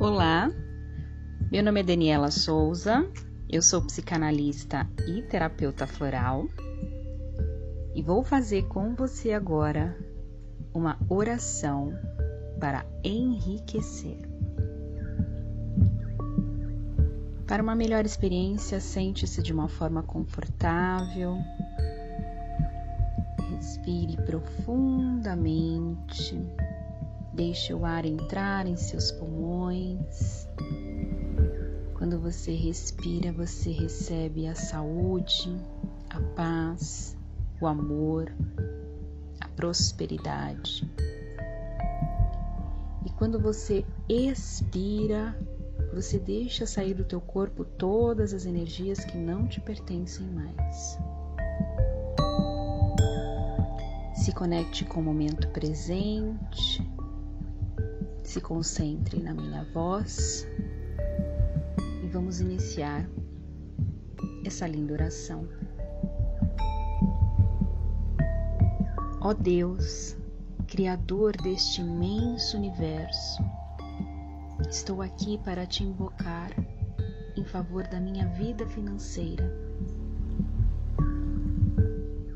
Olá, meu nome é Daniela Souza, eu sou psicanalista e terapeuta floral e vou fazer com você agora uma oração para enriquecer. Para uma melhor experiência, sente-se de uma forma confortável. Respire profundamente. Deixe o ar entrar em seus pulmões. Quando você respira, você recebe a saúde, a paz, o amor, a prosperidade. E quando você expira, você deixa sair do teu corpo todas as energias que não te pertencem mais. Se conecte com o momento presente se concentre na minha voz e vamos iniciar essa linda oração. Ó Deus, Criador deste imenso universo, estou aqui para te invocar em favor da minha vida financeira.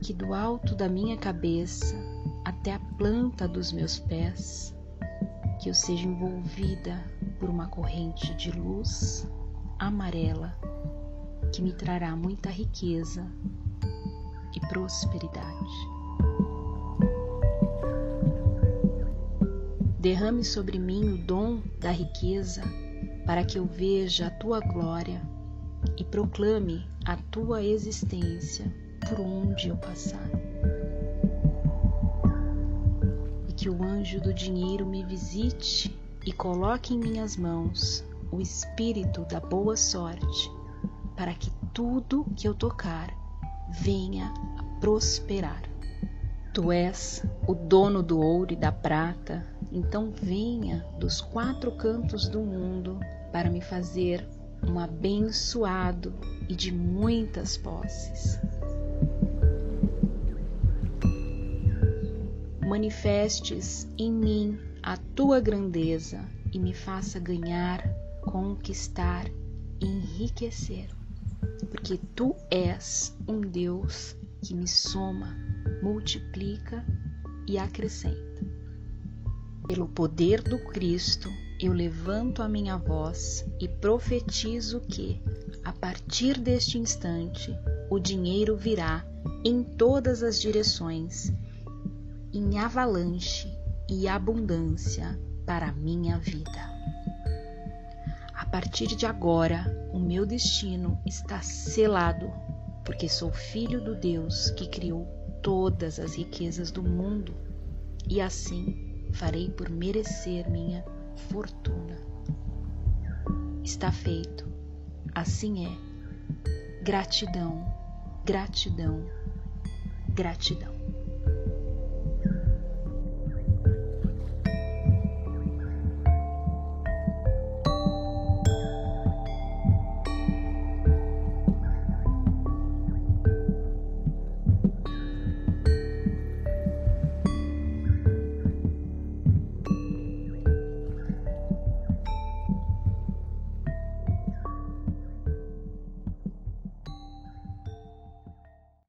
Que do alto da minha cabeça até a planta dos meus pés que eu seja envolvida por uma corrente de luz amarela que me trará muita riqueza e prosperidade. Derrame sobre mim o dom da riqueza para que eu veja a tua glória e proclame a tua existência por onde eu passar. Que o anjo do dinheiro me visite e coloque em minhas mãos o espírito da boa sorte, para que tudo que eu tocar venha a prosperar. Tu és o dono do ouro e da prata, então venha dos quatro cantos do mundo para me fazer um abençoado e de muitas posses. Manifestes em mim a tua grandeza e me faça ganhar, conquistar enriquecer, porque tu és um Deus que me soma, multiplica e acrescenta. Pelo poder do Cristo, eu levanto a minha voz e profetizo que, a partir deste instante, o dinheiro virá em todas as direções em avalanche e abundância para a minha vida. A partir de agora, o meu destino está selado, porque sou filho do Deus que criou todas as riquezas do mundo e assim farei por merecer minha fortuna. Está feito, assim é. Gratidão, gratidão, gratidão.